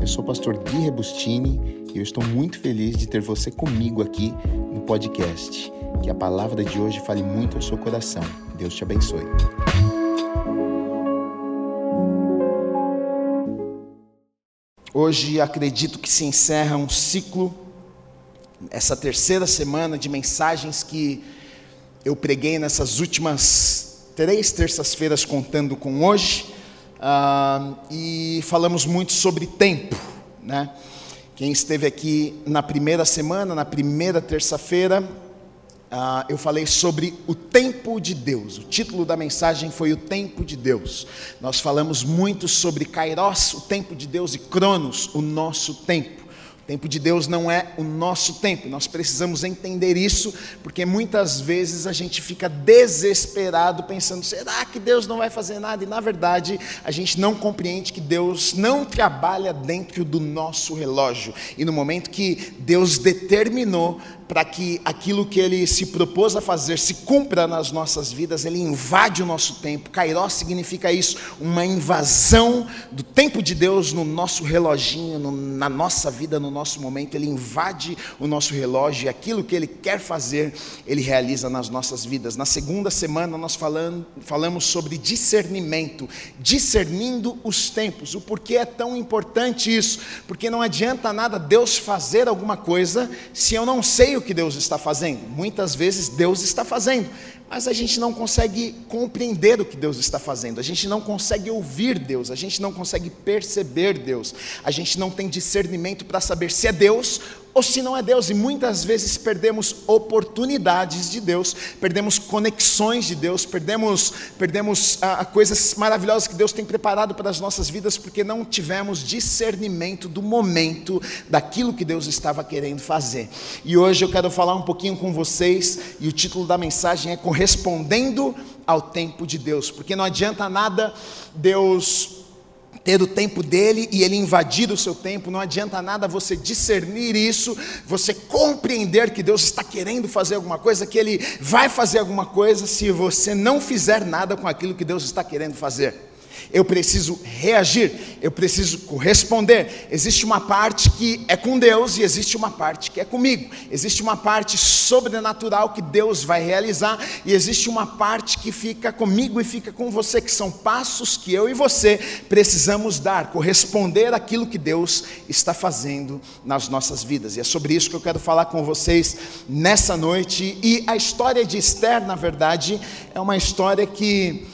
Eu sou o pastor Gui Rebustini e eu estou muito feliz de ter você comigo aqui no podcast. Que a palavra de hoje fale muito ao seu coração. Deus te abençoe. Hoje acredito que se encerra um ciclo, essa terceira semana de mensagens que eu preguei nessas últimas três terças-feiras, contando com hoje E falamos muito sobre tempo, né? Quem esteve aqui na primeira semana, na primeira terça-feira, uh, eu falei sobre o tempo de Deus. O título da mensagem foi o tempo de Deus. Nós falamos muito sobre Kairos, o tempo de Deus, e Cronos, o nosso tempo. Tempo de Deus não é o nosso tempo, nós precisamos entender isso, porque muitas vezes a gente fica desesperado pensando: será que Deus não vai fazer nada? E na verdade, a gente não compreende que Deus não trabalha dentro do nosso relógio, e no momento que Deus determinou para que aquilo que ele se propôs a fazer se cumpra nas nossas vidas, ele invade o nosso tempo. Kairos significa isso, uma invasão do tempo de Deus no nosso reloginho, no, na nossa vida, no nosso momento. Ele invade o nosso relógio e aquilo que ele quer fazer, ele realiza nas nossas vidas. Na segunda semana nós falando, falamos sobre discernimento, discernindo os tempos. O porquê é tão importante isso? Porque não adianta nada Deus fazer alguma coisa se eu não sei o que Deus está fazendo. Muitas vezes Deus está fazendo, mas a gente não consegue compreender o que Deus está fazendo, a gente não consegue ouvir Deus, a gente não consegue perceber Deus, a gente não tem discernimento para saber se é Deus ou se não é Deus, e muitas vezes perdemos oportunidades de Deus, perdemos conexões de Deus, perdemos, perdemos ah, coisas maravilhosas que Deus tem preparado para as nossas vidas, porque não tivemos discernimento do momento, daquilo que Deus estava querendo fazer. E hoje eu quero falar um pouquinho com vocês, e o título da mensagem é Correspondendo ao Tempo de Deus, porque não adianta nada Deus ter o tempo dele e ele invadir o seu tempo, não adianta nada você discernir isso, você compreender que Deus está querendo fazer alguma coisa, que ele vai fazer alguma coisa, se você não fizer nada com aquilo que Deus está querendo fazer eu preciso reagir, eu preciso corresponder. Existe uma parte que é com Deus e existe uma parte que é comigo. Existe uma parte sobrenatural que Deus vai realizar e existe uma parte que fica comigo e fica com você, que são passos que eu e você precisamos dar, corresponder àquilo que Deus está fazendo nas nossas vidas. E é sobre isso que eu quero falar com vocês nessa noite. E a história de Esther, na verdade, é uma história que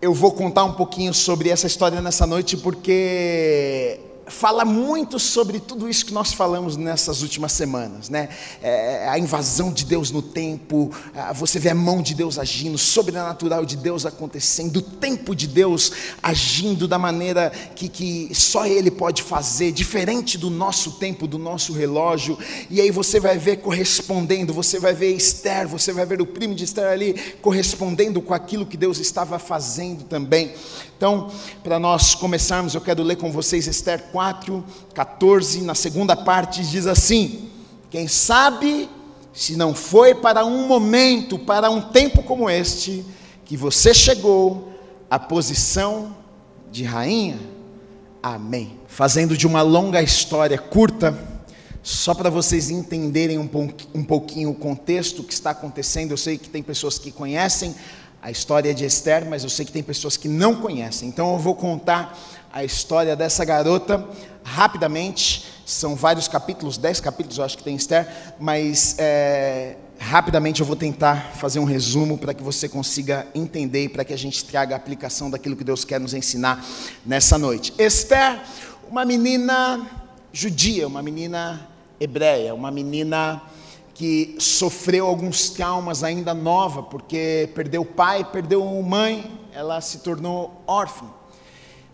eu vou contar um pouquinho sobre essa história nessa noite, porque fala muito sobre tudo isso que nós falamos nessas últimas semanas, né? É, a invasão de Deus no tempo, você vê a mão de Deus agindo, o sobrenatural de Deus acontecendo, o tempo de Deus agindo da maneira que, que só Ele pode fazer, diferente do nosso tempo, do nosso relógio, e aí você vai ver correspondendo, você vai ver Esther, você vai ver o primo de Esther ali correspondendo com aquilo que Deus estava fazendo também. Então, para nós começarmos, eu quero ler com vocês Esther 4, 14, na segunda parte diz assim: Quem sabe se não foi para um momento, para um tempo como este, que você chegou à posição de rainha? Amém. Fazendo de uma longa história curta, só para vocês entenderem um, um pouquinho o contexto que está acontecendo, eu sei que tem pessoas que conhecem a história de Esther, mas eu sei que tem pessoas que não conhecem. Então eu vou contar a história dessa garota rapidamente. São vários capítulos, dez capítulos eu acho que tem Esther, mas é, rapidamente eu vou tentar fazer um resumo para que você consiga entender e para que a gente traga a aplicação daquilo que Deus quer nos ensinar nessa noite. Esther, uma menina judia, uma menina hebreia, uma menina que sofreu alguns traumas ainda nova, porque perdeu pai, perdeu mãe, ela se tornou órfã.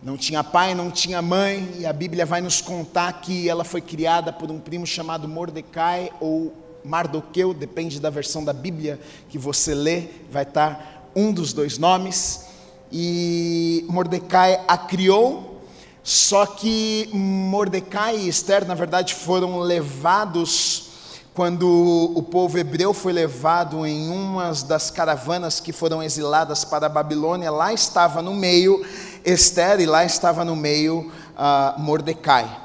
Não tinha pai, não tinha mãe, e a Bíblia vai nos contar que ela foi criada por um primo chamado Mordecai ou Mardoqueu, depende da versão da Bíblia que você lê, vai estar um dos dois nomes. E Mordecai a criou, só que Mordecai e Esther, na verdade, foram levados quando o povo hebreu foi levado em uma das caravanas que foram exiladas para a Babilônia, lá estava no meio Esther, e lá estava no meio uh, Mordecai.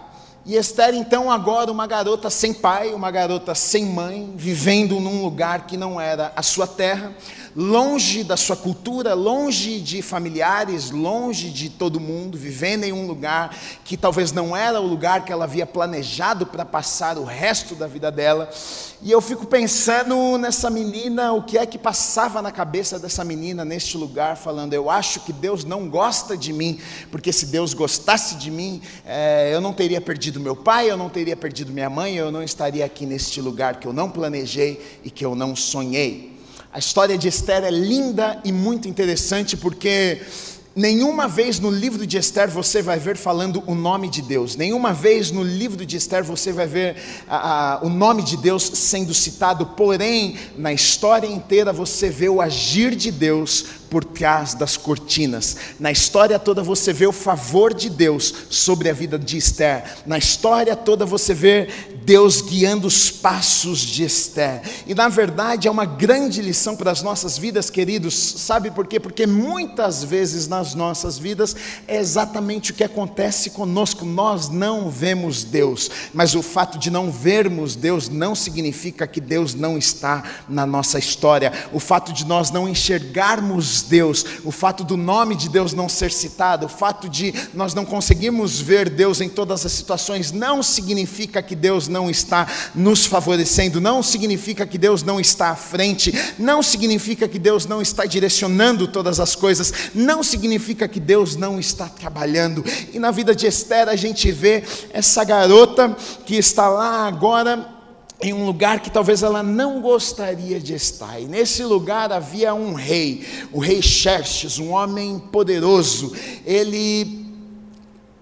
E Esther, então, agora uma garota sem pai, uma garota sem mãe, vivendo num lugar que não era a sua terra, longe da sua cultura, longe de familiares, longe de todo mundo, vivendo em um lugar que talvez não era o lugar que ela havia planejado para passar o resto da vida dela. E eu fico pensando nessa menina, o que é que passava na cabeça dessa menina neste lugar, falando: Eu acho que Deus não gosta de mim, porque se Deus gostasse de mim, é, eu não teria perdido meu pai, eu não teria perdido minha mãe, eu não estaria aqui neste lugar que eu não planejei e que eu não sonhei. A história de Esther é linda e muito interessante porque Nenhuma vez no livro de Esther você vai ver falando o nome de Deus. Nenhuma vez no livro de Esther você vai ver o nome de Deus sendo citado. Porém, na história inteira você vê o agir de Deus por trás das cortinas. Na história toda você vê o favor de Deus sobre a vida de Esther. Na história toda você vê Deus guiando os passos de Esther. E na verdade é uma grande lição para as nossas vidas, queridos. Sabe por quê? Porque muitas vezes nas nossas vidas é exatamente o que acontece conosco. Nós não vemos Deus, mas o fato de não vermos Deus não significa que Deus não está na nossa história. O fato de nós não enxergarmos Deus, o fato do nome de Deus não ser citado, o fato de nós não conseguirmos ver Deus em todas as situações, não significa que Deus não está nos favorecendo, não significa que Deus não está à frente, não significa que Deus não está direcionando todas as coisas, não significa que Deus não está trabalhando. E na vida de Esther a gente vê essa garota que está lá agora em um lugar que talvez ela não gostaria de estar. E nesse lugar havia um rei, o rei Xerxes, um homem poderoso. Ele,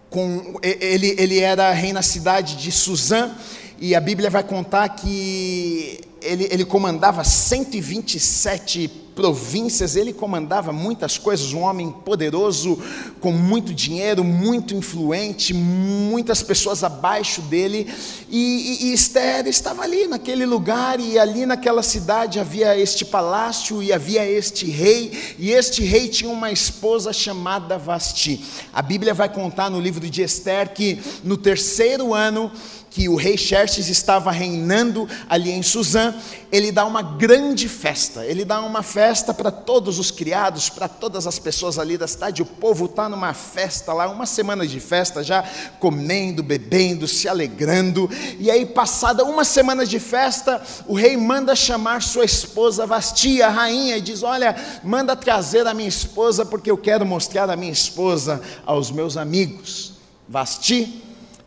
com, ele, ele era rei na cidade de Suzã, e a Bíblia vai contar que ele, ele comandava 127 províncias, ele comandava muitas coisas, um homem poderoso, com muito dinheiro, muito influente, muitas pessoas abaixo dele, e, e, e Esther estava ali naquele lugar, e ali naquela cidade havia este palácio, e havia este rei, e este rei tinha uma esposa chamada Vasti. A Bíblia vai contar no livro de Esther que no terceiro ano, que o rei Xerxes estava reinando ali em Suzã, ele dá uma grande festa. Ele dá uma festa para todos os criados, para todas as pessoas ali da cidade. O povo está numa festa lá, uma semana de festa, já comendo, bebendo, se alegrando. E aí, passada uma semana de festa, o rei manda chamar sua esposa Vasti, a rainha, e diz: Olha, manda trazer a minha esposa, porque eu quero mostrar a minha esposa aos meus amigos. Vasti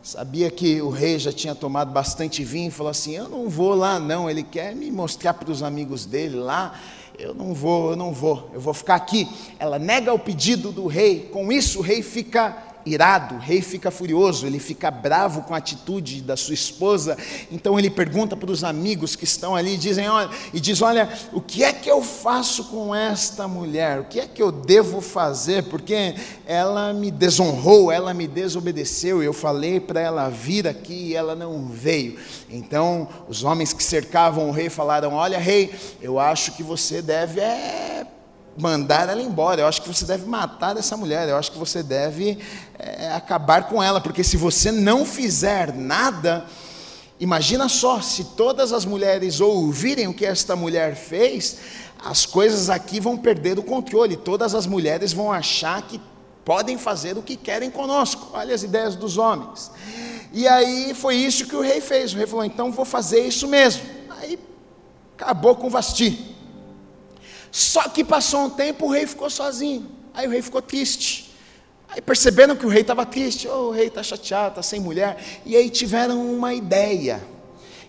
Sabia que o rei já tinha tomado bastante vinho e falou assim: Eu não vou lá, não. Ele quer me mostrar para os amigos dele lá. Eu não vou, eu não vou, eu vou ficar aqui. Ela nega o pedido do rei. Com isso, o rei fica irado, o rei fica furioso, ele fica bravo com a atitude da sua esposa. Então ele pergunta para os amigos que estão ali, dizem, olha, e diz: "Olha, o que é que eu faço com esta mulher? O que é que eu devo fazer? Porque ela me desonrou, ela me desobedeceu. Eu falei para ela vir aqui e ela não veio. Então os homens que cercavam o rei falaram: "Olha, rei, eu acho que você deve é mandar ela embora. Eu acho que você deve matar essa mulher. Eu acho que você deve é, acabar com ela, porque se você não fizer nada, imagina só, se todas as mulheres ouvirem o que esta mulher fez, as coisas aqui vão perder o controle. Todas as mulheres vão achar que podem fazer o que querem conosco. Olha as ideias dos homens. E aí foi isso que o rei fez. O rei falou: então vou fazer isso mesmo. Aí acabou com Vasti. Só que passou um tempo, o rei ficou sozinho. Aí o rei ficou triste. Aí perceberam que o rei estava triste. Oh, o rei está chateado, está sem mulher. E aí tiveram uma ideia.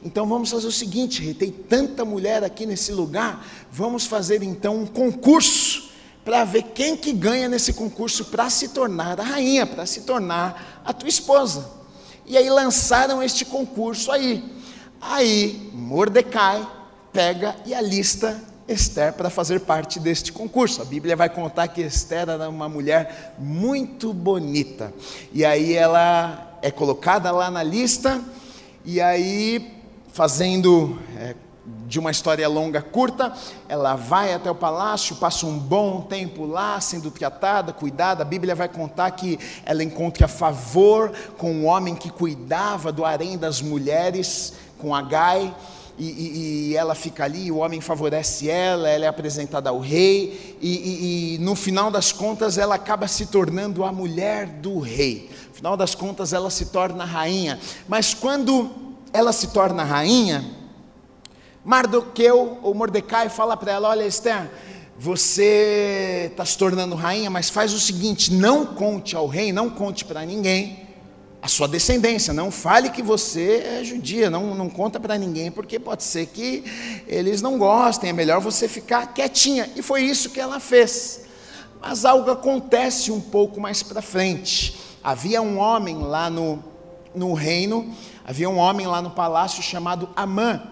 Então vamos fazer o seguinte, rei, tem tanta mulher aqui nesse lugar, vamos fazer então um concurso para ver quem que ganha nesse concurso para se tornar a rainha, para se tornar a tua esposa. E aí lançaram este concurso aí. Aí Mordecai pega e alista Esther para fazer parte deste concurso. A Bíblia vai contar que Esther era uma mulher muito bonita. E aí ela é colocada lá na lista, e aí, fazendo, é, de uma história longa curta, ela vai até o palácio, passa um bom tempo lá, sendo tratada, cuidada. A Bíblia vai contar que ela encontra favor com o homem que cuidava do harém das mulheres, com Agai. E, e, e, ela fica ali, o homem favorece ela, ela é apresentada ao rei, e, e, no final das contas ela acaba se tornando a mulher do rei. No final das contas ela se torna rainha. Mas quando ela se torna rainha, Mardoqueu ou Mordecai fala para ela: Olha, Esther, você está se tornando rainha, mas faz o seguinte: não conte ao rei, não conte para ninguém a sua descendência. Não fale que você é judia, não, não conta para ninguém, porque pode ser que eles não gostem, é melhor você ficar quietinha. E foi isso que ela fez. Mas algo acontece um pouco mais para frente. Havia um homem lá no, no reino, havia um homem lá no palácio chamado Amã.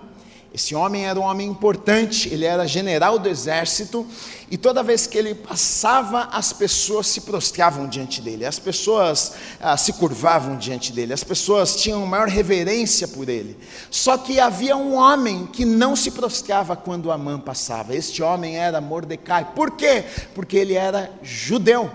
Esse homem era um homem importante, ele era general do exército, e toda vez que ele passava, as pessoas se prostravam diante dele, as pessoas ah, se curvavam diante dele, as pessoas tinham maior reverência por ele. Só que havia um homem que não se prostrava quando Amã passava, este homem era Mordecai. Por quê? Porque ele era judeu,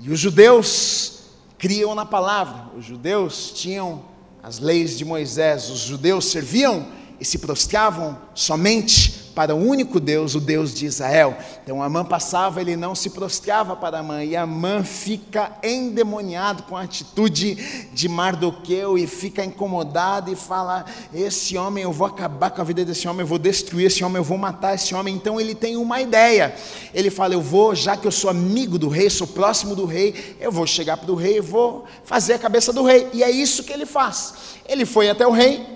e os judeus criam na palavra, os judeus tinham as leis de Moisés, os judeus serviam e se prostravam somente para o único Deus, o Deus de Israel. Então Amã passava, ele não se prostrava para Amã, e Amã fica endemoniado com a atitude de Mardoqueu e fica incomodado e fala: Esse homem, eu vou acabar com a vida desse homem, eu vou destruir esse homem, eu vou matar esse homem. Então ele tem uma ideia. Ele fala: Eu vou, já que eu sou amigo do rei, sou próximo do rei, eu vou chegar para o rei e vou fazer a cabeça do rei. E é isso que ele faz. Ele foi até o rei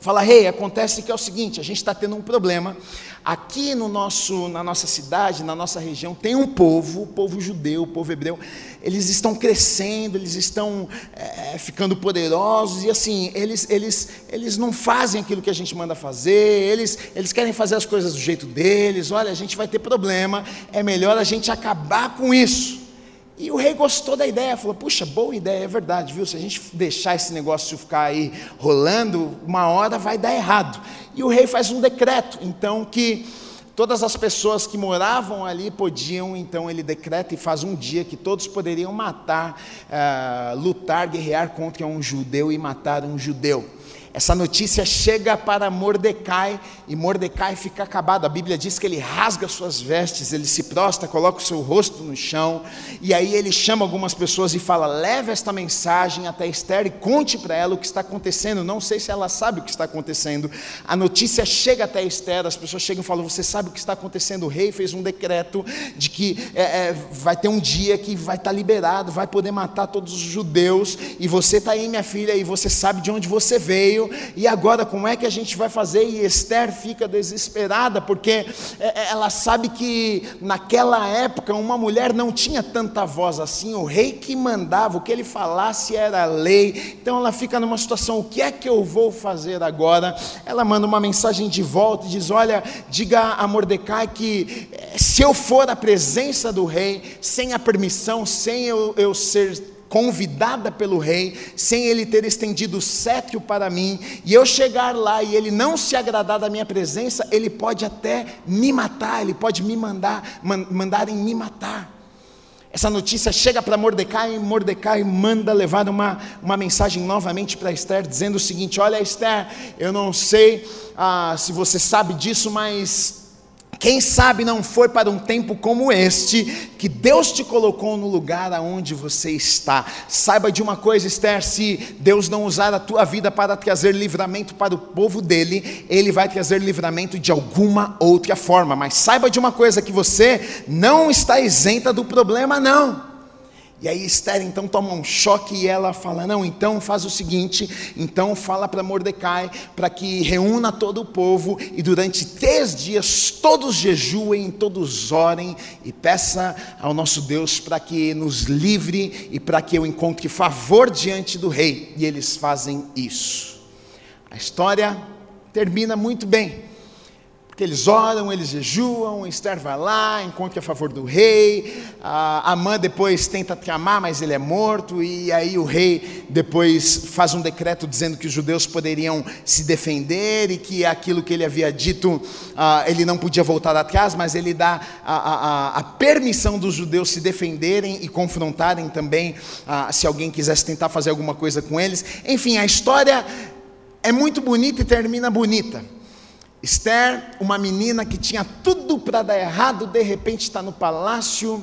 Fala, rei, hey, acontece que é o seguinte, a gente está tendo um problema. Aqui no nosso, na nossa cidade, na nossa região, tem um povo, o povo judeu, o povo hebreu, eles estão crescendo, eles estão é, ficando poderosos, e assim, eles, eles, eles não fazem aquilo que a gente manda fazer, eles, eles querem fazer as coisas do jeito deles, olha, a gente vai ter problema, é melhor a gente acabar com isso. E o rei gostou da ideia, falou: puxa, boa ideia, é verdade, viu? Se a gente deixar esse negócio ficar aí rolando, uma hora vai dar errado. E o rei faz um decreto, então, que todas as pessoas que moravam ali podiam, então ele decreta e faz um dia que todos poderiam matar, uh, lutar, guerrear contra um judeu e matar um judeu. Essa notícia chega para Mordecai e Mordecai fica acabado. A Bíblia diz que ele rasga suas vestes, ele se prostra, coloca o seu rosto no chão e aí ele chama algumas pessoas e fala: leve esta mensagem até Esther e conte para ela o que está acontecendo. Não sei se ela sabe o que está acontecendo. A notícia chega até Esther, as pessoas chegam e falam: Você sabe o que está acontecendo? O rei fez um decreto de que é, é, vai ter um dia que vai estar liberado, vai poder matar todos os judeus, e você está aí, minha filha, e você sabe de onde você veio e agora como é que a gente vai fazer? E Esther fica desesperada, porque é, é, ela sabe que naquela época uma mulher não tinha tanta voz assim, o rei que mandava, o que ele falasse era lei, então ela fica numa situação: o que é que eu vou fazer agora? Ela manda uma mensagem de volta e diz: Olha, diga a Mordecai que eh, se eu for à presença do rei, sem a permissão, sem eu, eu ser convidada pelo rei, sem ele ter estendido o cetro para mim, e eu chegar lá e ele não se agradar da minha presença, ele pode até me matar, ele pode me mandar, mandarem me matar. Essa notícia chega para Mordecai e Mordecai manda levar uma, uma mensagem novamente para Esther, dizendo o seguinte: Olha, Esther, eu não sei ah, se você sabe disso, mas quem sabe não foi para um tempo como este que Deus te colocou no lugar aonde você está. Saiba de uma coisa, Esther: se Deus não usar a tua vida para trazer livramento para o povo dele, ele vai trazer livramento de alguma outra forma. Mas saiba de uma coisa: que você não está isenta do problema, não. E aí Esther então toma um choque e ela fala: Não, então faz o seguinte, então fala para Mordecai para que reúna todo o povo e durante três dias todos jejuem, todos orem e peça ao nosso Deus para que nos livre e para que eu encontre favor diante do rei. E eles fazem isso. A história termina muito bem que eles oram, eles jejuam, Esther vai lá, encontra a favor do rei, a Amã depois tenta tramar, mas ele é morto, e aí o rei depois faz um decreto dizendo que os judeus poderiam se defender e que aquilo que ele havia dito, uh, ele não podia voltar atrás, mas ele dá a, a, a permissão dos judeus se defenderem e confrontarem também, uh, se alguém quisesse tentar fazer alguma coisa com eles. Enfim, a história é muito bonita e termina bonita. Esther, uma menina que tinha tudo para dar errado, de repente está no palácio,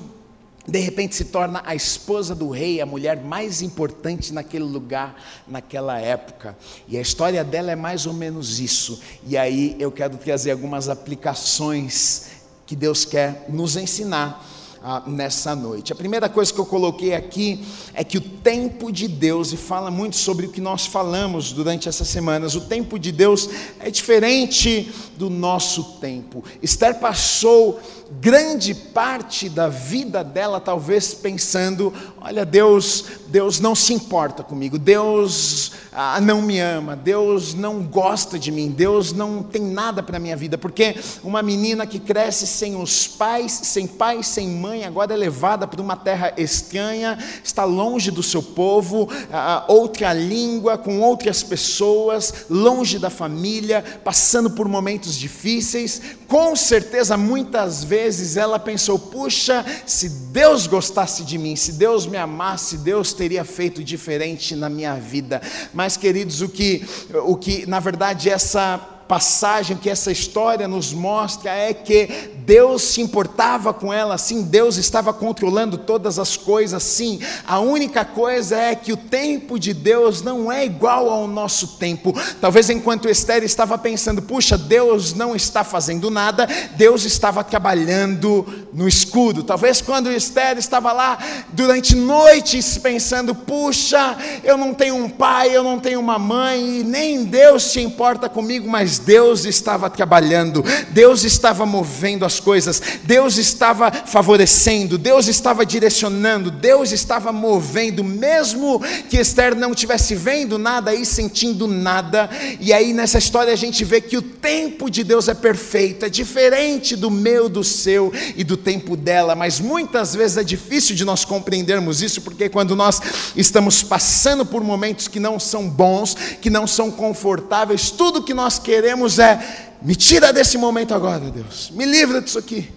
de repente se torna a esposa do rei, a mulher mais importante naquele lugar, naquela época. E a história dela é mais ou menos isso. E aí eu quero trazer algumas aplicações que Deus quer nos ensinar ah, nessa noite. A primeira coisa que eu coloquei aqui é que o tempo de Deus, e fala muito sobre o que nós falamos durante essas semanas, o tempo de Deus é diferente do nosso tempo. Esther passou grande parte da vida dela talvez pensando, olha, Deus, Deus não se importa comigo, Deus ah, não me ama, Deus não gosta de mim, Deus não tem nada para minha vida, porque uma menina que cresce sem os pais, sem pai, sem mãe, agora é levada para uma terra estranha, está longe do seu povo, ah, outra língua, com outras pessoas, longe da família, passando por momentos difíceis, com certeza muitas vezes vezes ela pensou: puxa, se Deus gostasse de mim, se Deus me amasse, Deus teria feito diferente na minha vida. Mas, queridos, o que, o que na verdade essa passagem que essa história nos mostra é que Deus se importava com ela, sim, Deus estava controlando todas as coisas, sim. A única coisa é que o tempo de Deus não é igual ao nosso tempo. Talvez enquanto Esther estava pensando, puxa, Deus não está fazendo nada, Deus estava trabalhando no escudo. Talvez quando Esther estava lá durante noites pensando, puxa, eu não tenho um pai, eu não tenho uma mãe, nem Deus se importa comigo, mas Deus estava trabalhando, Deus estava movendo as coisas, Deus estava favorecendo, Deus estava direcionando, Deus estava movendo, mesmo que Esther não estivesse vendo nada e sentindo nada. E aí nessa história a gente vê que o tempo de Deus é perfeito, é diferente do meu, do seu e do tempo dela, mas muitas vezes é difícil de nós compreendermos isso, porque quando nós estamos passando por momentos que não são bons, que não são confortáveis, tudo que nós queremos queremos é: me tira desse momento agora, Deus, me livra disso aqui.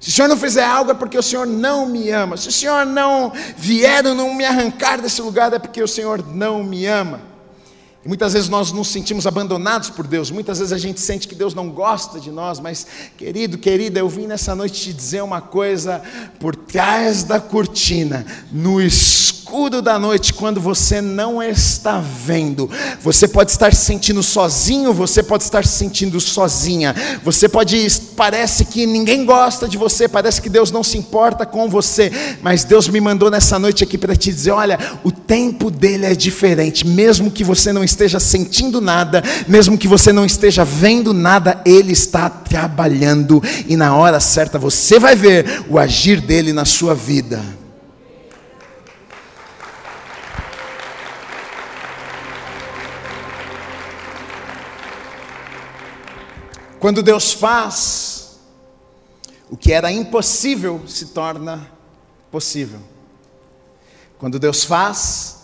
Se o Senhor não fizer algo é porque o Senhor não me ama. Se o Senhor não vier ou não me arrancar desse lugar é porque o Senhor não me ama. E muitas vezes nós nos sentimos abandonados por Deus, muitas vezes a gente sente que Deus não gosta de nós, mas, querido, querida, eu vim nessa noite te dizer uma coisa: por trás da cortina, no escuro da noite, quando você não está vendo, você pode estar se sentindo sozinho, você pode estar se sentindo sozinha, você pode, parece que ninguém gosta de você, parece que Deus não se importa com você, mas Deus me mandou nessa noite aqui para te dizer: olha, o tempo dele é diferente, mesmo que você não esteja sentindo nada, mesmo que você não esteja vendo nada, Ele está trabalhando e na hora certa você vai ver o agir dele na sua vida. Quando Deus faz, o que era impossível se torna possível. Quando Deus faz,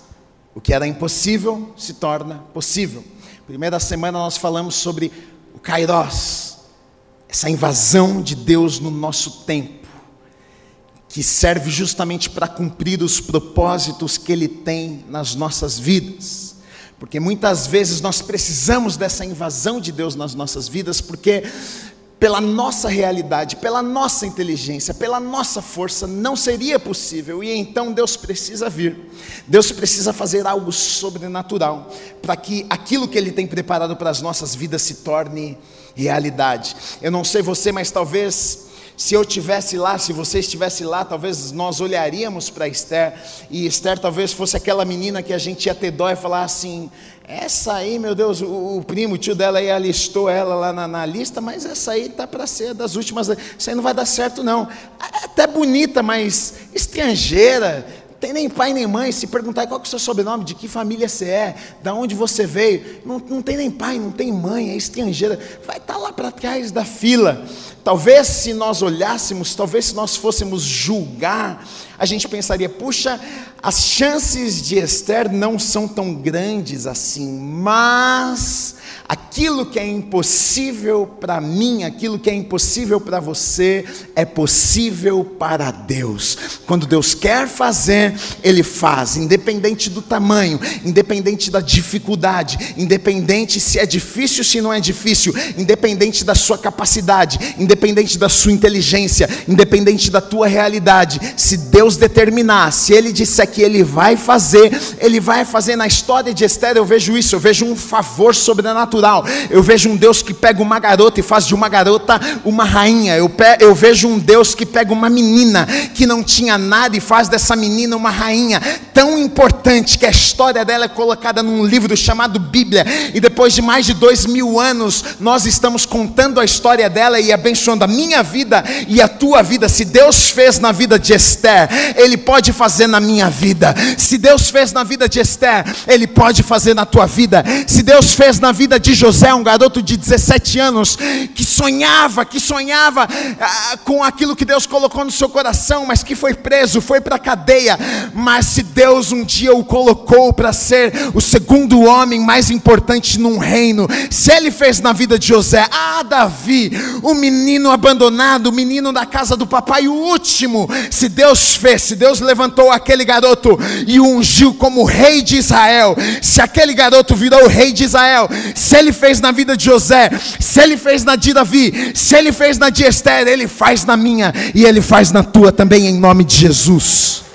o que era impossível se torna possível. Primeira semana nós falamos sobre o Kairos, essa invasão de Deus no nosso tempo, que serve justamente para cumprir os propósitos que Ele tem nas nossas vidas. Porque muitas vezes nós precisamos dessa invasão de Deus nas nossas vidas, porque pela nossa realidade, pela nossa inteligência, pela nossa força, não seria possível. E então Deus precisa vir. Deus precisa fazer algo sobrenatural para que aquilo que Ele tem preparado para as nossas vidas se torne realidade. Eu não sei você, mas talvez se eu tivesse lá, se você estivesse lá, talvez nós olharíamos para Esther e Esther talvez fosse aquela menina que a gente ia ter dó e falar assim: essa aí, meu Deus, o, o primo, o tio dela aí alistou ela lá na, na lista, mas essa aí tá para ser das últimas. Isso aí não vai dar certo, não. É até bonita, mas estrangeira, tem nem pai nem mãe. Se perguntar qual é o seu sobrenome, de que família você é, da onde você veio, não, não tem nem pai, não tem mãe, é estrangeira. Vai estar tá lá para trás da fila. Talvez se nós olhássemos, talvez se nós fôssemos julgar, a gente pensaria: puxa, as chances de Esther não são tão grandes assim, mas Aquilo que é impossível para mim, aquilo que é impossível para você, é possível para Deus. Quando Deus quer fazer, Ele faz, independente do tamanho, independente da dificuldade, independente se é difícil, se não é difícil, independente da sua capacidade, independente da sua inteligência, independente da tua realidade. Se Deus determinar, se Ele disser que Ele vai fazer, Ele vai fazer. Na história de Esther, eu vejo isso, eu vejo um favor sobrenatural sobrenatural. Eu vejo um Deus que pega uma garota e faz de uma garota uma rainha. Eu, pe eu vejo um Deus que pega uma menina que não tinha nada e faz dessa menina uma rainha. Tão importante que a história dela é colocada num livro chamado Bíblia. E depois de mais de dois mil anos, nós estamos contando a história dela e abençoando a minha vida e a tua vida. Se Deus fez na vida de Esther, Ele pode fazer na minha vida. Se Deus fez na vida de Esther, Ele pode fazer na tua vida. Se Deus fez na vida de de José, um garoto de 17 anos, que sonhava, que sonhava ah, com aquilo que Deus colocou no seu coração, mas que foi preso, foi para a cadeia. Mas se Deus um dia o colocou para ser o segundo homem mais importante num reino, se ele fez na vida de José, ah, Davi, o menino abandonado, o menino da casa do papai, o último, se Deus fez, se Deus levantou aquele garoto e o ungiu como rei de Israel, se aquele garoto virou o rei de Israel, se ele fez na vida de José, se ele fez na de Davi, se ele fez na de Esther, ele faz na minha e ele faz na tua também, em nome de Jesus.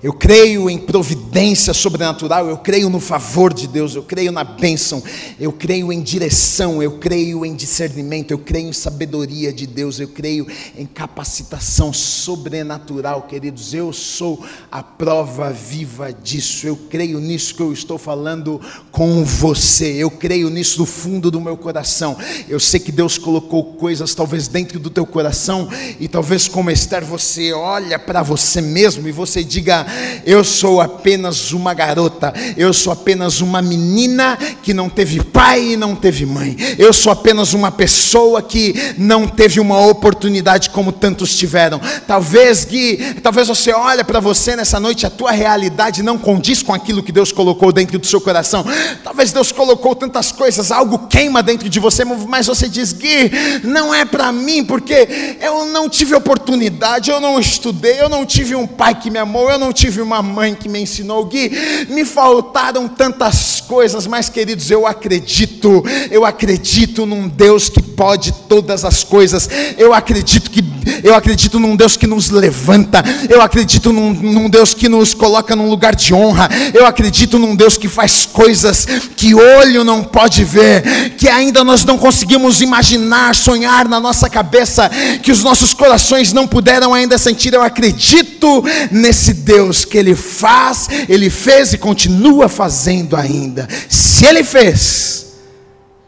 Eu creio em providência sobrenatural, eu creio no favor de Deus, eu creio na bênção, eu creio em direção, eu creio em discernimento, eu creio em sabedoria de Deus, eu creio em capacitação sobrenatural, queridos. Eu sou a prova viva disso, eu creio nisso que eu estou falando com você, eu creio nisso do fundo do meu coração. Eu sei que Deus colocou coisas talvez dentro do teu coração, e talvez como Esther você olha para você mesmo e você diga eu sou apenas uma garota, eu sou apenas uma menina que não teve pai e não teve mãe, eu sou apenas uma pessoa que não teve uma oportunidade como tantos tiveram. Talvez, Gui, talvez você olhe para você nessa noite, a tua realidade não condiz com aquilo que Deus colocou dentro do seu coração. Talvez Deus colocou tantas coisas, algo queima dentro de você, mas você diz, Gui, não é para mim, porque eu não tive oportunidade, eu não estudei, eu não tive um pai que me amou, eu não tive uma mãe que me ensinou, Gui, me faltaram tantas coisas, mas queridos, eu acredito, eu acredito num Deus que pode todas as coisas, eu acredito que eu acredito num Deus que nos levanta, eu acredito num, num Deus que nos coloca num lugar de honra, eu acredito num Deus que faz coisas que olho não pode ver, que ainda nós não conseguimos imaginar, sonhar na nossa cabeça, que os nossos corações não puderam ainda sentir. Eu acredito nesse Deus que Ele faz, Ele fez e continua fazendo ainda. Se Ele fez,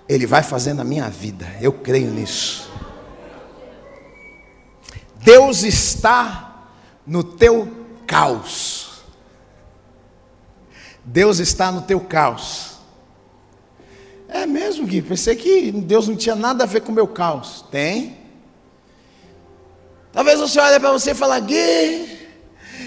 Ele vai fazer na minha vida, eu creio nisso. Deus está no teu caos. Deus está no teu caos. É mesmo, Gui? Pensei que Deus não tinha nada a ver com o meu caos. Tem. Talvez você olhe para você e fale, Gui,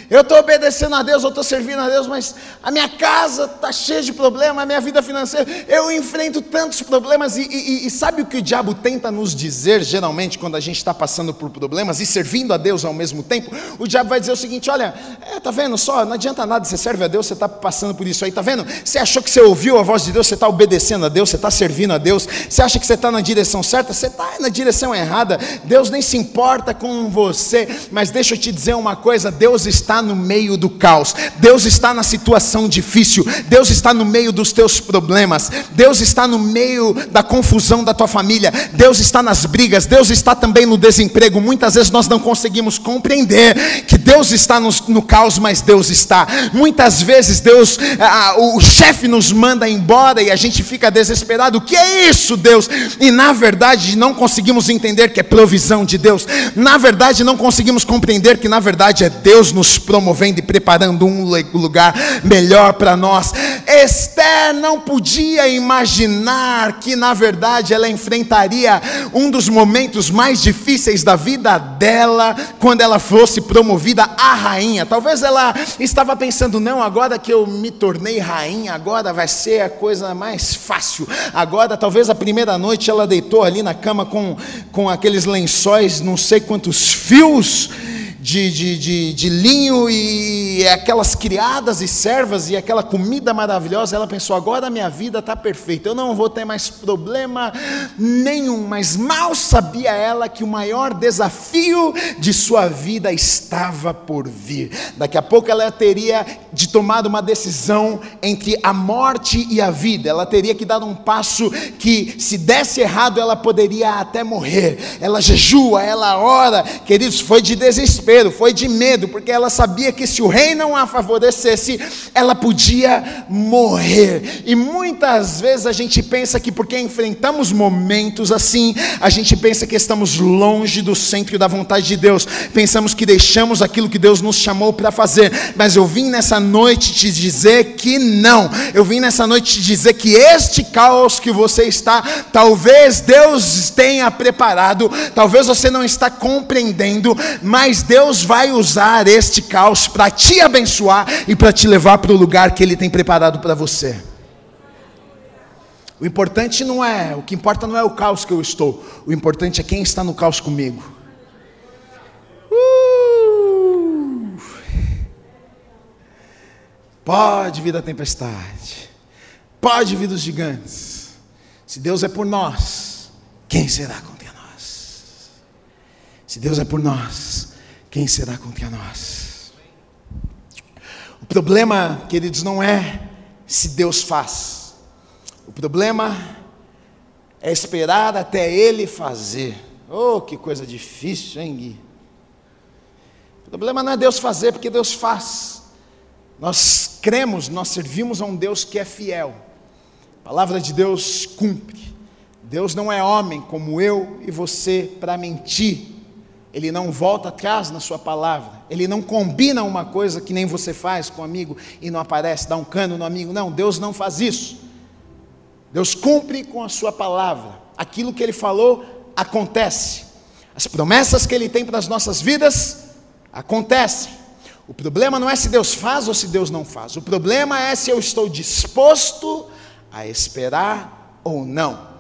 eu estou obedecendo a Deus, eu estou servindo a Deus, mas a minha casa está cheia de problemas, a minha vida financeira, eu enfrento tantos problemas. E, e, e, sabe o que o diabo tenta nos dizer, geralmente, quando a gente está passando por problemas e servindo a Deus ao mesmo tempo? O diabo vai dizer o seguinte: olha, é, tá vendo só, não adianta nada, você serve a Deus, você está passando por isso aí, tá vendo? Você achou que você ouviu a voz de Deus, você está obedecendo a Deus, você está servindo a Deus, você acha que você está na direção certa, você está na direção errada, Deus nem se importa com você, mas deixa eu te dizer uma coisa: Deus está está no meio do caos, Deus está na situação difícil, Deus está no meio dos teus problemas, Deus está no meio da confusão da tua família, Deus está nas brigas, Deus está também no desemprego. Muitas vezes nós não conseguimos compreender que Deus está no, no caos, mas Deus está. Muitas vezes Deus, ah, o chefe nos manda embora e a gente fica desesperado. O que é isso, Deus? E na verdade não conseguimos entender que é provisão de Deus. Na verdade não conseguimos compreender que na verdade é Deus nos promovendo e preparando um lugar melhor para nós. Esther não podia imaginar que na verdade ela enfrentaria um dos momentos mais difíceis da vida dela quando ela fosse promovida a rainha. Talvez ela estava pensando: não, agora que eu me tornei rainha, agora vai ser a coisa mais fácil. Agora, talvez a primeira noite ela deitou ali na cama com, com aqueles lençóis, não sei quantos fios de, de, de, de, linho e aquelas criadas e servas e aquela comida maravilhosa, ela pensou: agora a minha vida está perfeita, eu não vou ter mais problema nenhum. Mas mal sabia ela que o maior desafio de sua vida estava por vir. Daqui a pouco ela teria de tomar uma decisão entre a morte e a vida, ela teria que dar um passo que, se desse errado, ela poderia até morrer. Ela jejua, ela ora, queridos, foi de desespero desespero, foi de medo, porque ela sabia que se o rei não a favorecesse, ela podia morrer. E muitas vezes a gente pensa que porque enfrentamos momentos assim, a gente pensa que estamos longe do centro da vontade de Deus, pensamos que deixamos aquilo que Deus nos chamou para fazer, mas eu vim nessa noite te dizer que não, eu vim nessa noite te dizer que este caos que você está, talvez Deus tenha preparado, talvez você não está compreendendo, mas Deus Deus vai usar este caos para te abençoar e para te levar para o lugar que Ele tem preparado para você. O importante não é, o que importa não é o caos que eu estou, o importante é quem está no caos comigo. Uh! Pode vir a tempestade, pode vir os gigantes. Se Deus é por nós, quem será contra nós? Se Deus é por nós, quem será contra nós? O problema, queridos, não é se Deus faz, o problema é esperar até Ele fazer. Oh, que coisa difícil, hein, Gui? O problema não é Deus fazer, porque Deus faz. Nós cremos, nós servimos a um Deus que é fiel. A palavra de Deus cumpre. Deus não é homem como eu e você para mentir. Ele não volta atrás na sua palavra. Ele não combina uma coisa que nem você faz com um amigo e não aparece, dá um cano no amigo. Não, Deus não faz isso. Deus cumpre com a sua palavra. Aquilo que ele falou acontece. As promessas que ele tem para as nossas vidas acontecem. O problema não é se Deus faz ou se Deus não faz. O problema é se eu estou disposto a esperar ou não.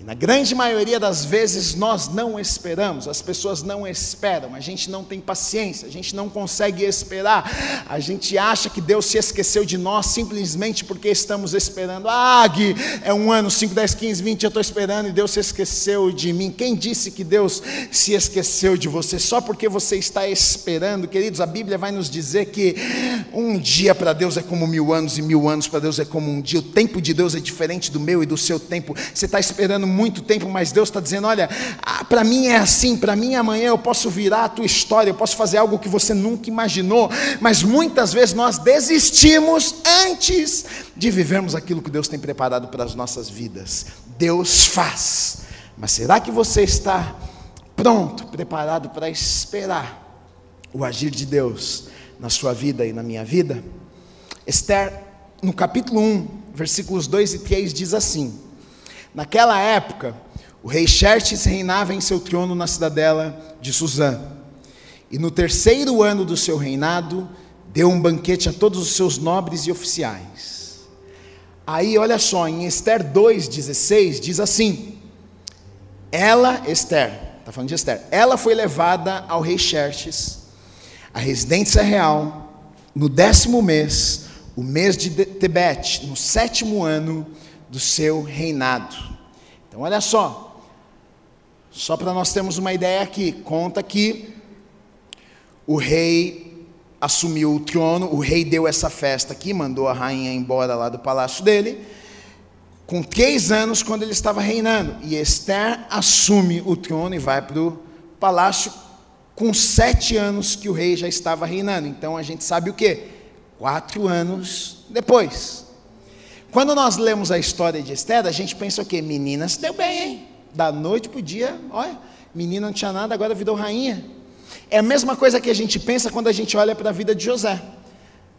E na grande maioria das vezes nós não esperamos, as pessoas não esperam, a gente não tem paciência, a gente não consegue esperar, a gente acha que Deus se esqueceu de nós simplesmente porque estamos esperando. Ah, Gui, é um ano, 5, 10, 15, 20, eu estou esperando e Deus se esqueceu de mim. Quem disse que Deus se esqueceu de você? Só porque você está esperando, queridos, a Bíblia vai nos dizer que um dia para Deus é como mil anos e mil anos para Deus é como um dia. O tempo de Deus é diferente do meu e do seu tempo. Você está esperando muito tempo, mas Deus está dizendo: olha, ah, para mim é assim, para mim amanhã eu posso virar a tua história, eu posso fazer algo que você nunca imaginou, mas muitas vezes nós desistimos antes de vivermos aquilo que Deus tem preparado para as nossas vidas. Deus faz, mas será que você está pronto, preparado para esperar o agir de Deus na sua vida e na minha vida? Esther, no capítulo 1, versículos 2 e 3, diz assim: Naquela época, o rei Xerxes reinava em seu trono na cidadela de Suzã. E no terceiro ano do seu reinado, deu um banquete a todos os seus nobres e oficiais. Aí, olha só, em Esther 2,16 diz assim: Ela, Esther, está falando de Esther, ela foi levada ao rei Xerxes, à residência real, no décimo mês, o mês de Tebete, no sétimo ano do seu reinado. Então, olha só, só para nós termos uma ideia aqui, conta que o rei assumiu o trono, o rei deu essa festa aqui, mandou a rainha embora lá do palácio dele, com três anos quando ele estava reinando. E Esther assume o trono e vai para o palácio com sete anos que o rei já estava reinando. Então a gente sabe o que? Quatro anos depois. Quando nós lemos a história de Esther, a gente pensa o quê? Menina se deu bem, hein? Da noite para o dia, olha, menina não tinha nada, agora virou rainha. É a mesma coisa que a gente pensa quando a gente olha para a vida de José.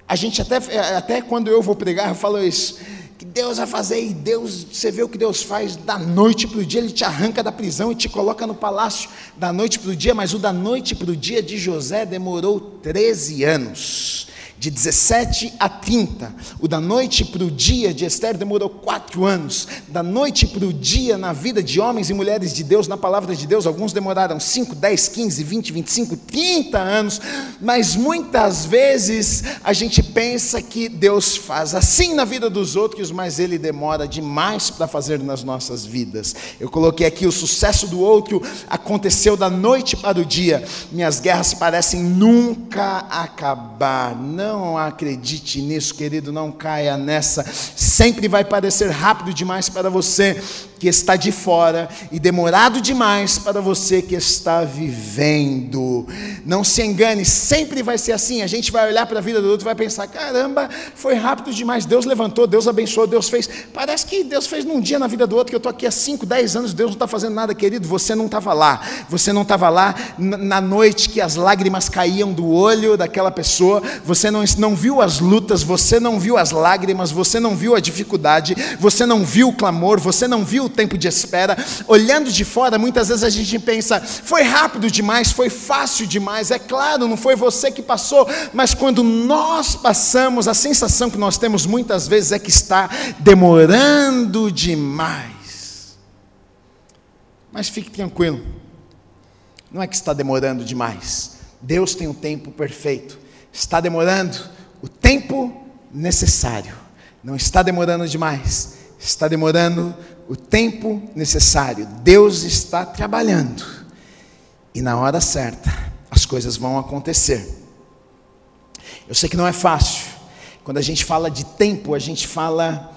A gente até, até quando eu vou pregar, eu falo isso que Deus vai fazer, e Deus, você vê o que Deus faz da noite para o dia, Ele te arranca da prisão e te coloca no palácio da noite para o dia, mas o da noite para o dia de José demorou 13 anos de 17 a 30. O da noite para o dia de Esther demorou quatro anos. Da noite para o dia na vida de homens e mulheres de Deus, na palavra de Deus, alguns demoraram 5, 10, 15, 20, 25, 30 anos. Mas muitas vezes a gente pensa que Deus faz assim na vida dos outros, mas Ele demora demais para fazer nas nossas vidas. Eu coloquei aqui o sucesso do outro aconteceu da noite para o dia. Minhas guerras parecem nunca acabar. Não não acredite nisso, querido, não caia nessa. Sempre vai parecer rápido demais para você que está de fora e demorado demais para você que está vivendo. Não se engane, sempre vai ser assim. A gente vai olhar para a vida do outro e vai pensar: caramba, foi rápido demais. Deus levantou, Deus abençoou, Deus fez. Parece que Deus fez num dia na vida do outro, que eu estou aqui há 5, 10 anos, Deus não está fazendo nada, querido. Você não estava lá. Você não estava lá na noite que as lágrimas caíam do olho daquela pessoa. Você não, não viu as lutas, você não viu as lágrimas, você não viu a dificuldade, você não viu o clamor, você não viu tempo de espera. Olhando de fora, muitas vezes a gente pensa, foi rápido demais, foi fácil demais. É claro, não foi você que passou, mas quando nós passamos, a sensação que nós temos muitas vezes é que está demorando demais. Mas fique tranquilo, não é que está demorando demais. Deus tem um tempo perfeito. Está demorando o tempo necessário. Não está demorando demais. Está demorando o tempo necessário. Deus está trabalhando. E na hora certa, as coisas vão acontecer. Eu sei que não é fácil. Quando a gente fala de tempo, a gente fala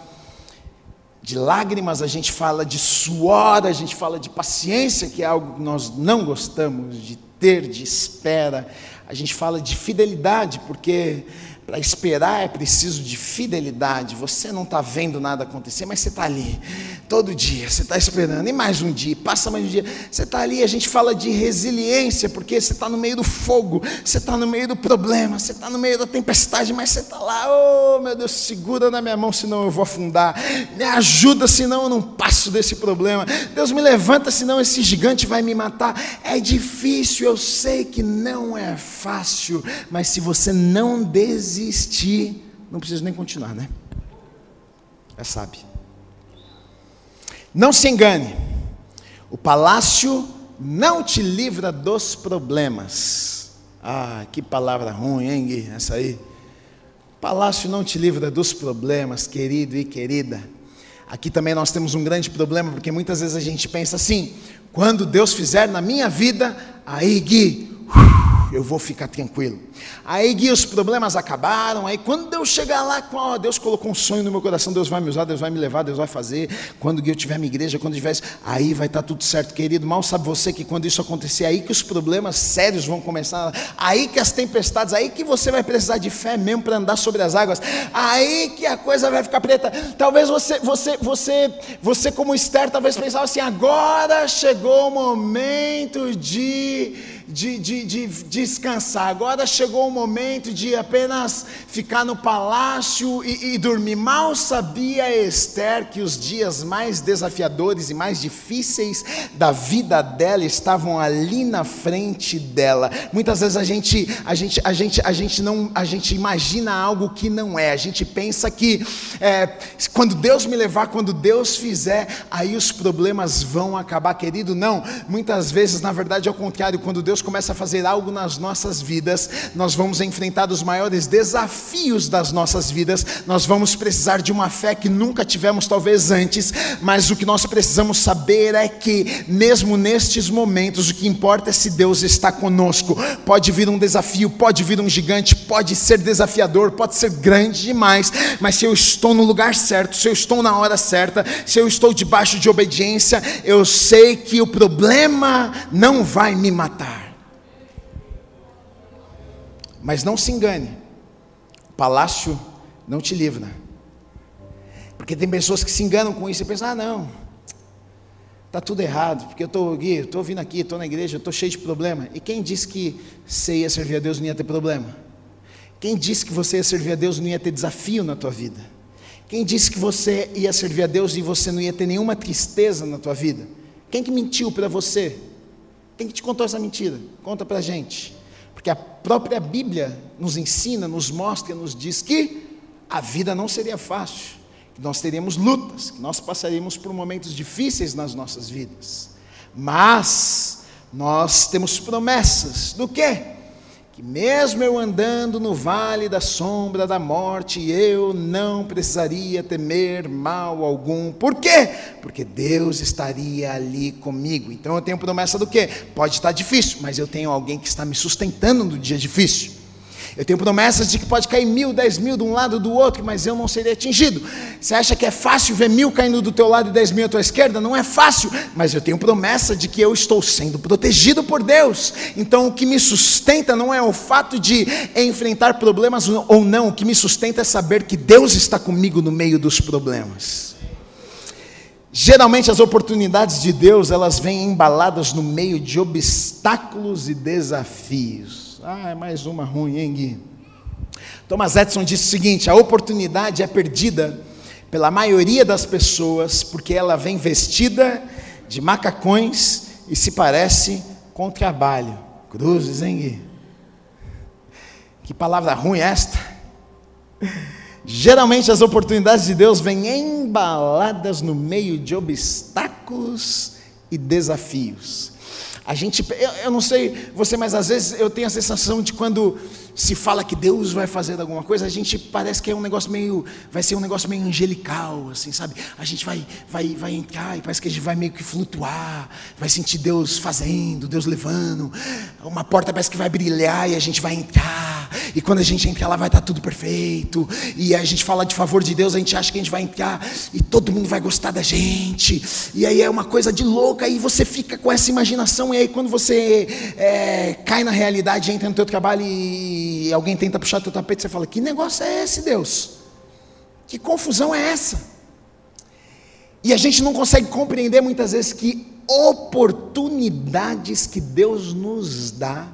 de lágrimas, a gente fala de suor, a gente fala de paciência, que é algo que nós não gostamos de ter, de espera. A gente fala de fidelidade, porque para esperar é preciso de fidelidade. Você não está vendo nada acontecer, mas você está ali todo dia. Você está esperando. E mais um dia, passa mais um dia. Você está ali. A gente fala de resiliência, porque você está no meio do fogo, você está no meio do problema, você está no meio da tempestade, mas você está lá. Oh, meu Deus, segura na minha mão, senão eu vou afundar. Me ajuda, senão eu não passo desse problema. Deus me levanta, senão esse gigante vai me matar. É difícil, eu sei que não é fácil, mas se você não desistir, existir, não preciso nem continuar, né? Já sabe. Não se engane, o palácio não te livra dos problemas. Ah, que palavra ruim, hein, Gui? Essa aí. O palácio não te livra dos problemas, querido e querida. Aqui também nós temos um grande problema, porque muitas vezes a gente pensa assim: quando Deus fizer na minha vida, aí, Gui, eu vou ficar tranquilo. Aí, Gui, os problemas acabaram. Aí, quando eu chegar lá, oh, Deus colocou um sonho no meu coração, Deus vai me usar, Deus vai me levar, Deus vai fazer. Quando Gui, eu tiver minha igreja, quando eu tiver aí vai estar tá tudo certo, querido. Mal sabe você que quando isso acontecer, aí que os problemas sérios vão começar, aí que as tempestades, aí que você vai precisar de fé mesmo para andar sobre as águas, aí que a coisa vai ficar preta. Talvez você, você, você, você como Esther, talvez pensava assim: agora chegou o momento de de, de, de, descansar. Agora chegou o momento de apenas ficar no palácio e, e dormir. Mal sabia Esther que os dias mais desafiadores e mais difíceis da vida dela estavam ali na frente dela. Muitas vezes a gente, a gente, a gente, a gente não, a gente imagina algo que não é. A gente pensa que é, quando Deus me levar, quando Deus fizer, aí os problemas vão acabar, querido. Não. Muitas vezes, na verdade, é o contrário. Quando Deus começa a fazer algo nas nossas vidas, nós vamos enfrentar os maiores desafios das nossas vidas, nós vamos precisar de uma fé que nunca tivemos, talvez antes, mas o que nós precisamos saber é que, mesmo nestes momentos, o que importa é se Deus está conosco. Pode vir um desafio, pode vir um gigante, pode ser desafiador, pode ser grande demais, mas se eu estou no lugar certo, se eu estou na hora certa, se eu estou debaixo de obediência, eu sei que o problema não vai me matar. Mas não se engane, o palácio não te livra. Porque tem pessoas que se enganam com isso e pensam: ah, não, está tudo errado, porque eu estou aqui, estou vindo aqui, estou na igreja, estou cheio de problema. E quem disse que você ia servir a Deus não ia ter problema? Quem disse que você ia servir a Deus não ia ter desafio na tua vida? Quem disse que você ia servir a Deus e você não ia ter nenhuma tristeza na tua vida? Quem que mentiu para você? Quem que te contou essa mentira? Conta para a gente. Porque a própria Bíblia nos ensina, nos mostra, nos diz que a vida não seria fácil, que nós teríamos lutas, que nós passaríamos por momentos difíceis nas nossas vidas. Mas nós temos promessas do quê? Que mesmo eu andando no vale da sombra da morte, eu não precisaria temer mal algum. Por quê? Porque Deus estaria ali comigo. Então eu tenho promessa do quê? Pode estar difícil, mas eu tenho alguém que está me sustentando no dia difícil. Eu tenho promessas de que pode cair mil, dez mil de um lado do outro, mas eu não serei atingido. Você acha que é fácil ver mil caindo do teu lado e dez mil à tua esquerda? Não é fácil, mas eu tenho promessa de que eu estou sendo protegido por Deus. Então o que me sustenta não é o fato de enfrentar problemas ou não, o que me sustenta é saber que Deus está comigo no meio dos problemas. Geralmente as oportunidades de Deus, elas vêm embaladas no meio de obstáculos e desafios. Ah, é mais uma ruim, hein, Gui? Thomas Edison disse o seguinte: a oportunidade é perdida pela maioria das pessoas porque ela vem vestida de macacões e se parece com trabalho. Cruzes, hein, Gui? Que palavra ruim é esta? Geralmente as oportunidades de Deus vêm embaladas no meio de obstáculos e desafios. A gente, eu, eu, não sei você, mas às vezes eu tenho a sensação de quando se fala que Deus vai fazer alguma coisa, a gente parece que é um negócio meio, vai ser um negócio meio angelical, assim, sabe? A gente vai, vai, vai entrar e parece que a gente vai meio que flutuar, vai sentir Deus fazendo, Deus levando, uma porta parece que vai brilhar e a gente vai entrar, e quando a gente entrar lá vai estar tudo perfeito, e a gente fala de favor de Deus, a gente acha que a gente vai entrar e todo mundo vai gostar da gente, e aí é uma coisa de louca, e você fica com essa imaginação, e aí quando você é, cai na realidade, entra no teu trabalho e e alguém tenta puxar teu tapete, você fala: Que negócio é esse, Deus? Que confusão é essa? E a gente não consegue compreender muitas vezes que oportunidades que Deus nos dá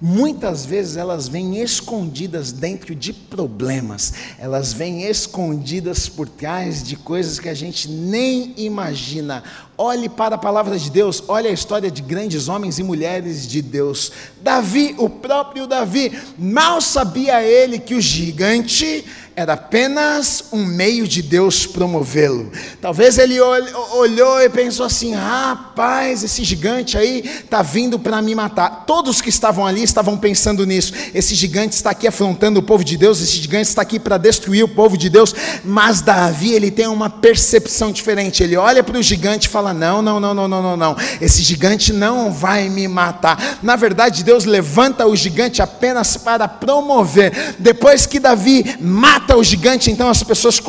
Muitas vezes elas vêm escondidas dentro de problemas, elas vêm escondidas por trás de coisas que a gente nem imagina. Olhe para a palavra de Deus, olhe a história de grandes homens e mulheres de Deus. Davi, o próprio Davi, mal sabia ele que o gigante era apenas um meio de Deus promovê-lo. Talvez ele olhou e pensou assim: rapaz, esse gigante aí está vindo para me matar. Todos que estavam ali estavam pensando nisso. Esse gigante está aqui afrontando o povo de Deus, esse gigante está aqui para destruir o povo de Deus. Mas Davi, ele tem uma percepção diferente. Ele olha para o gigante e fala: não, não, não, não, não, não, não. Esse gigante não vai me matar. Na verdade, Deus levanta o gigante apenas para promover. Depois que Davi mata, mata o gigante, então as pessoas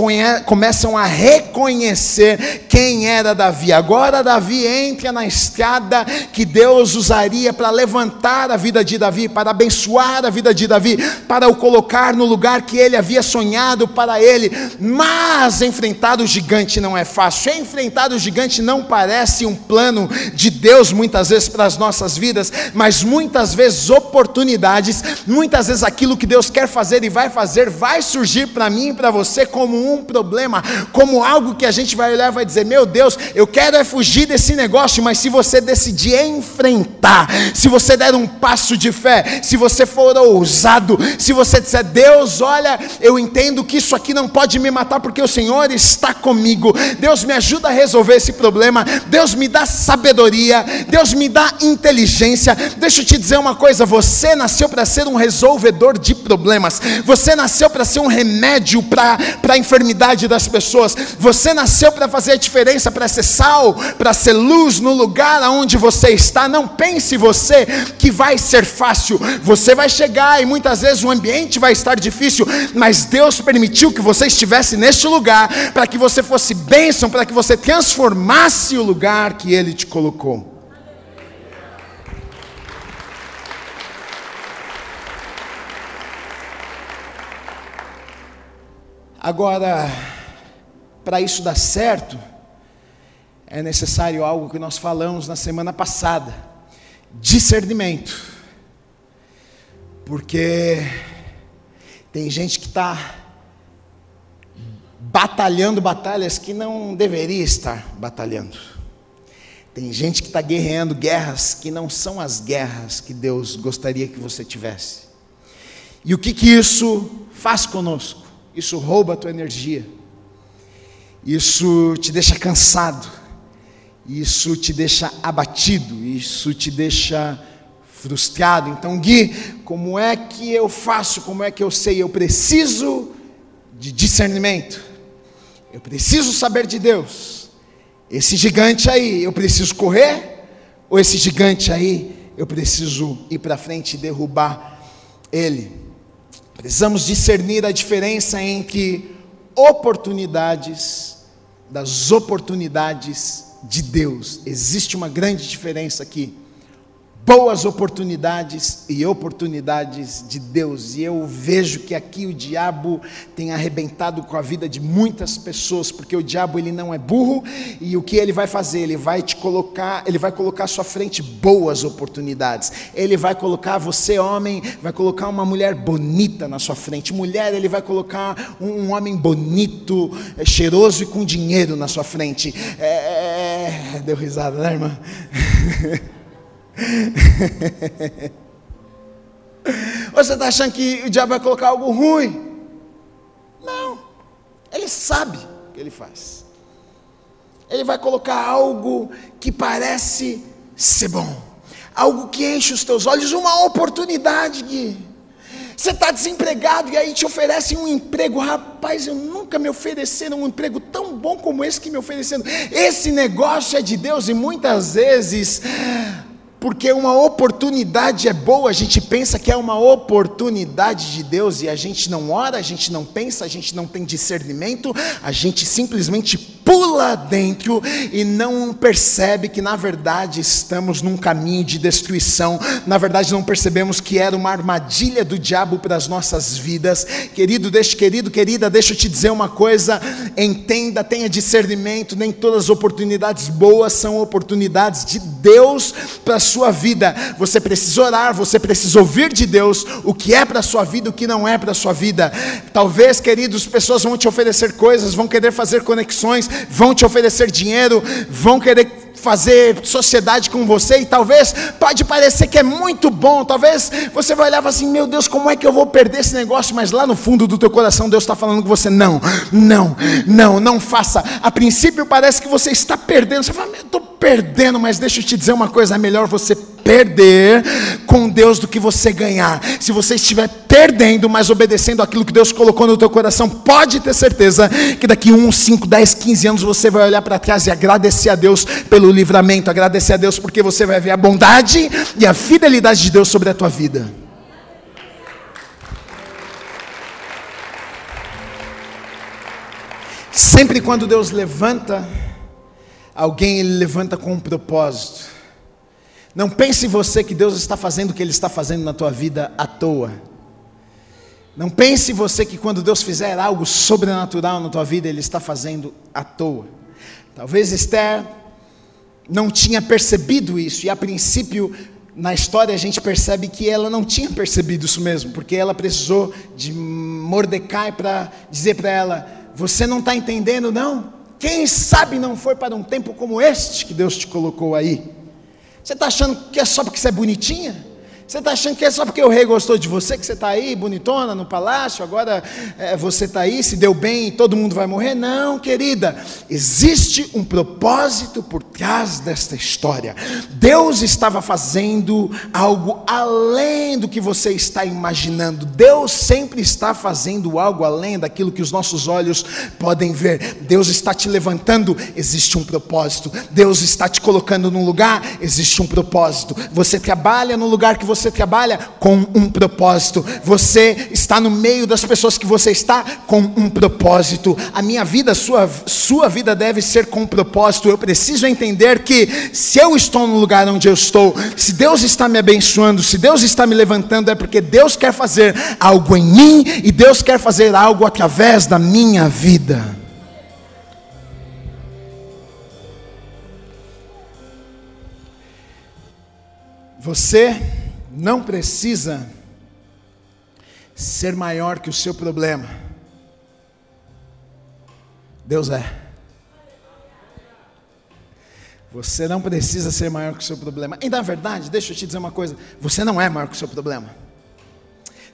começam a reconhecer quem era Davi. Agora Davi entra na estrada que Deus usaria para levantar a vida de Davi, para abençoar a vida de Davi, para o colocar no lugar que ele havia sonhado para ele. Mas enfrentar o gigante não é fácil. Enfrentar o gigante não parece um plano de Deus muitas vezes para as nossas vidas, mas muitas vezes oportunidades, muitas vezes aquilo que Deus quer fazer e vai fazer vai surgir para mim e para você como um problema, como algo que a gente vai olhar e vai dizer: Meu Deus, eu quero é fugir desse negócio, mas se você decidir enfrentar, se você der um passo de fé, se você for ousado, se você disser: Deus, olha, eu entendo que isso aqui não pode me matar porque o Senhor está comigo, Deus me ajuda a resolver esse problema, Deus me dá sabedoria, Deus me dá inteligência. Deixa eu te dizer uma coisa: você nasceu para ser um resolvedor de problemas, você nasceu para ser um remédio para a enfermidade das pessoas, você nasceu para fazer a diferença, para ser sal, para ser luz no lugar aonde você está. Não pense você que vai ser fácil, você vai chegar e muitas vezes o ambiente vai estar difícil, mas Deus permitiu que você estivesse neste lugar para que você fosse bênção, para que você transformasse o lugar que Ele te colocou. Agora, para isso dar certo, é necessário algo que nós falamos na semana passada: discernimento. Porque tem gente que está batalhando batalhas que não deveria estar batalhando. Tem gente que está guerreando guerras que não são as guerras que Deus gostaria que você tivesse. E o que, que isso faz conosco? Isso rouba a tua energia, isso te deixa cansado, isso te deixa abatido, isso te deixa frustrado. Então, Gui, como é que eu faço? Como é que eu sei? Eu preciso de discernimento. Eu preciso saber de Deus. Esse gigante aí, eu preciso correr? Ou esse gigante aí, eu preciso ir para frente e derrubar ele? Precisamos discernir a diferença entre oportunidades das oportunidades de Deus. Existe uma grande diferença aqui boas oportunidades e oportunidades de Deus. E eu vejo que aqui o diabo tem arrebentado com a vida de muitas pessoas, porque o diabo ele não é burro e o que ele vai fazer? Ele vai te colocar, ele vai colocar à sua frente boas oportunidades. Ele vai colocar você homem, vai colocar uma mulher bonita na sua frente. Mulher, ele vai colocar um, homem bonito, é, cheiroso e com dinheiro na sua frente. É, é, é deu risada, né, irmã? Você está achando que o diabo vai colocar algo ruim? Não. Ele sabe o que ele faz. Ele vai colocar algo que parece ser bom, algo que enche os teus olhos, uma oportunidade, Gui. Você está desempregado e aí te oferecem um emprego. Rapaz, eu nunca me ofereceram um emprego tão bom como esse que me ofereceram. Esse negócio é de Deus e muitas vezes porque uma oportunidade é boa, a gente pensa que é uma oportunidade de Deus e a gente não ora, a gente não pensa, a gente não tem discernimento, a gente simplesmente pula dentro e não percebe que na verdade estamos num caminho de destruição, na verdade não percebemos que era uma armadilha do diabo para as nossas vidas. Querido, deixa, querido, querida, deixa eu te dizer uma coisa, entenda, tenha discernimento, nem todas as oportunidades boas são oportunidades de Deus para sua vida. Você precisa orar, você precisa ouvir de Deus o que é para a sua vida, o que não é para a sua vida. Talvez, queridos, pessoas vão te oferecer coisas, vão querer fazer conexões, vão te oferecer dinheiro, vão querer fazer sociedade com você e talvez pode parecer que é muito bom, talvez você vai olhar e assim, meu Deus, como é que eu vou perder esse negócio? Mas lá no fundo do teu coração Deus está falando com você, não, não, não, não faça. A princípio parece que você está perdendo, você fala, eu estou perdendo, mas deixa eu te dizer uma coisa, é melhor você perder com Deus do que você ganhar. Se você estiver perdendo, mas obedecendo aquilo que Deus colocou no teu coração, pode ter certeza que daqui 1, 5, 10, 15 anos você vai olhar para trás e agradecer a Deus pelo livramento, agradecer a Deus porque você vai ver a bondade e a fidelidade de Deus sobre a tua vida. Sempre quando Deus levanta alguém, Ele levanta com um propósito. Não pense você que Deus está fazendo o que Ele está fazendo na tua vida à toa. Não pense você que quando Deus fizer algo sobrenatural na tua vida, Ele está fazendo à toa. Talvez Esther não tinha percebido isso, e a princípio, na história, a gente percebe que ela não tinha percebido isso mesmo, porque ela precisou de Mordecai para dizer para ela: Você não está entendendo, não? Quem sabe não foi para um tempo como este que Deus te colocou aí? Você está achando que é só porque você é bonitinha? Você está achando que é só porque o rei gostou de você que você está aí, bonitona, no palácio, agora é, você está aí, se deu bem e todo mundo vai morrer? Não, querida. Existe um propósito por trás desta história. Deus estava fazendo algo além do que você está imaginando. Deus sempre está fazendo algo além daquilo que os nossos olhos podem ver. Deus está te levantando, existe um propósito. Deus está te colocando num lugar, existe um propósito. Você trabalha no lugar que você você trabalha com um propósito. Você está no meio das pessoas que você está com um propósito. A minha vida, sua, sua vida deve ser com um propósito. Eu preciso entender que se eu estou no lugar onde eu estou, se Deus está me abençoando, se Deus está me levantando, é porque Deus quer fazer algo em mim e Deus quer fazer algo através da minha vida. Você não precisa ser maior que o seu problema. Deus é. Você não precisa ser maior que o seu problema. E na verdade, deixa eu te dizer uma coisa: você não é maior que o seu problema.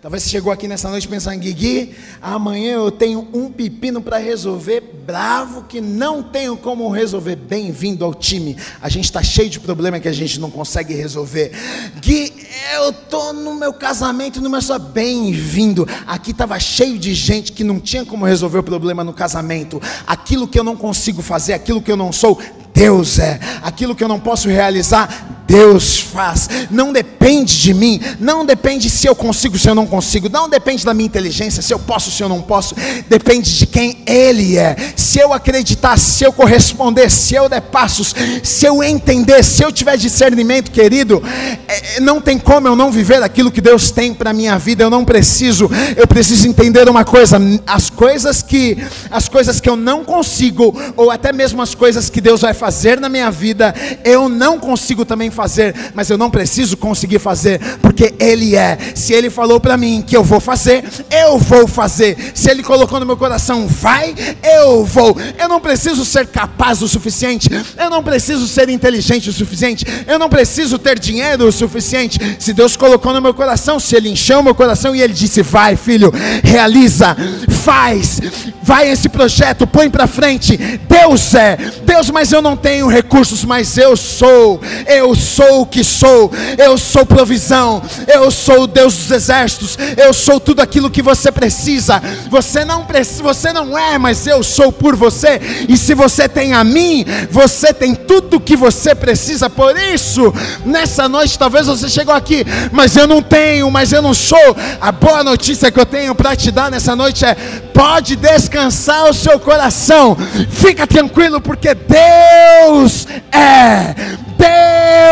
Talvez você chegou aqui nessa noite pensando, Guigui, amanhã eu tenho um pepino para resolver, bravo que não tenho como resolver. Bem-vindo ao time. A gente está cheio de problema que a gente não consegue resolver. Gui, eu tô no meu casamento, no meu só bem-vindo. Aqui estava cheio de gente que não tinha como resolver o problema no casamento. Aquilo que eu não consigo fazer, aquilo que eu não sou, Deus é. Aquilo que eu não posso realizar, Deus faz. Não depende de mim, não depende se eu consigo, se eu não consigo, não depende da minha inteligência, se eu posso, se eu não posso. Depende de quem Ele é. Se eu acreditar, se eu corresponder, se eu der passos, se eu entender, se eu tiver discernimento, querido, é, é, não tem como eu não viver aquilo que Deus tem para minha vida. Eu não preciso. Eu preciso entender uma coisa: as coisas que, as coisas que eu não consigo, ou até mesmo as coisas que Deus vai fazer na minha vida, eu não consigo também fazer, mas eu não preciso conseguir fazer, porque Ele é. Se Ele falou para mim que eu vou fazer, eu vou fazer. Se Ele colocou no meu coração, vai, eu vou. Eu não preciso ser capaz o suficiente, eu não preciso ser inteligente o suficiente, eu não preciso ter dinheiro o suficiente. Se Deus colocou no meu coração, se Ele encheu o meu coração e Ele disse, vai, filho, realiza, faz, vai esse projeto, põe para frente. Deus é, Deus, mas eu não tenho recursos, mas eu sou, eu sou o que sou, eu sou provisão, eu sou o Deus dos exércitos, eu sou tudo aquilo que você precisa. Você não precisa, você não é, mas eu sou por você. E se você tem a mim, você tem tudo o que você precisa. Por isso, nessa noite talvez você chegou aqui, mas eu não tenho, mas eu não sou. A boa notícia que eu tenho para te dar nessa noite é: pode descansar o seu coração. Fica tranquilo porque Deus é.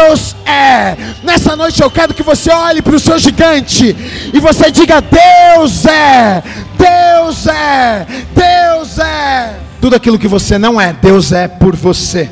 Deus é. Nessa noite eu quero que você olhe para o seu gigante e você diga: Deus é, Deus é, Deus é. Tudo aquilo que você não é, Deus é por você.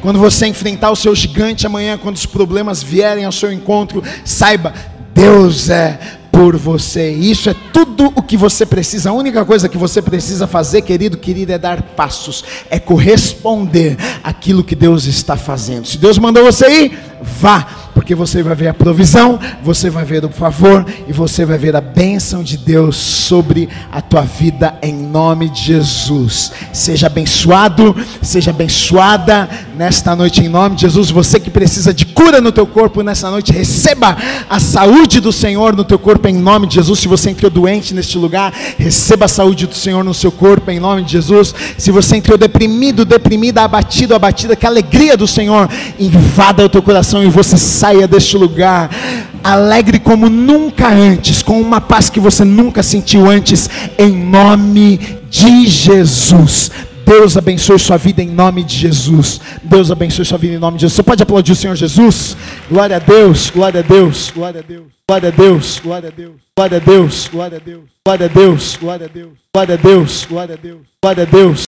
Quando você enfrentar o seu gigante amanhã, quando os problemas vierem ao seu encontro, saiba, Deus é por você. Isso é tudo o que você precisa. A única coisa que você precisa fazer, querido, querida, é dar passos, é corresponder àquilo que Deus está fazendo. Se Deus mandou você ir, vá porque você vai ver a provisão, você vai ver o favor e você vai ver a bênção de Deus sobre a tua vida em nome de Jesus. Seja abençoado, seja abençoada nesta noite em nome de Jesus. Você que precisa de cura no teu corpo nessa noite, receba a saúde do Senhor no teu corpo em nome de Jesus. Se você entrou doente neste lugar, receba a saúde do Senhor no seu corpo em nome de Jesus. Se você entrou deprimido, deprimida, abatido, abatida, que a alegria do Senhor invada o teu coração e você saia saia deste lugar alegre como nunca antes, com uma paz que você nunca sentiu antes, em nome de Jesus. Deus abençoe sua vida em nome de Jesus. Deus abençoe sua vida em nome de Jesus. Você pode aplaudir o Senhor Jesus? Glória a Deus, glória a Deus, glória a Deus, glória a Deus, glória a Deus, glória a Deus, glória a Deus, glória a Deus, glória a Deus, glória a Deus, glória a Deus, glória a Deus.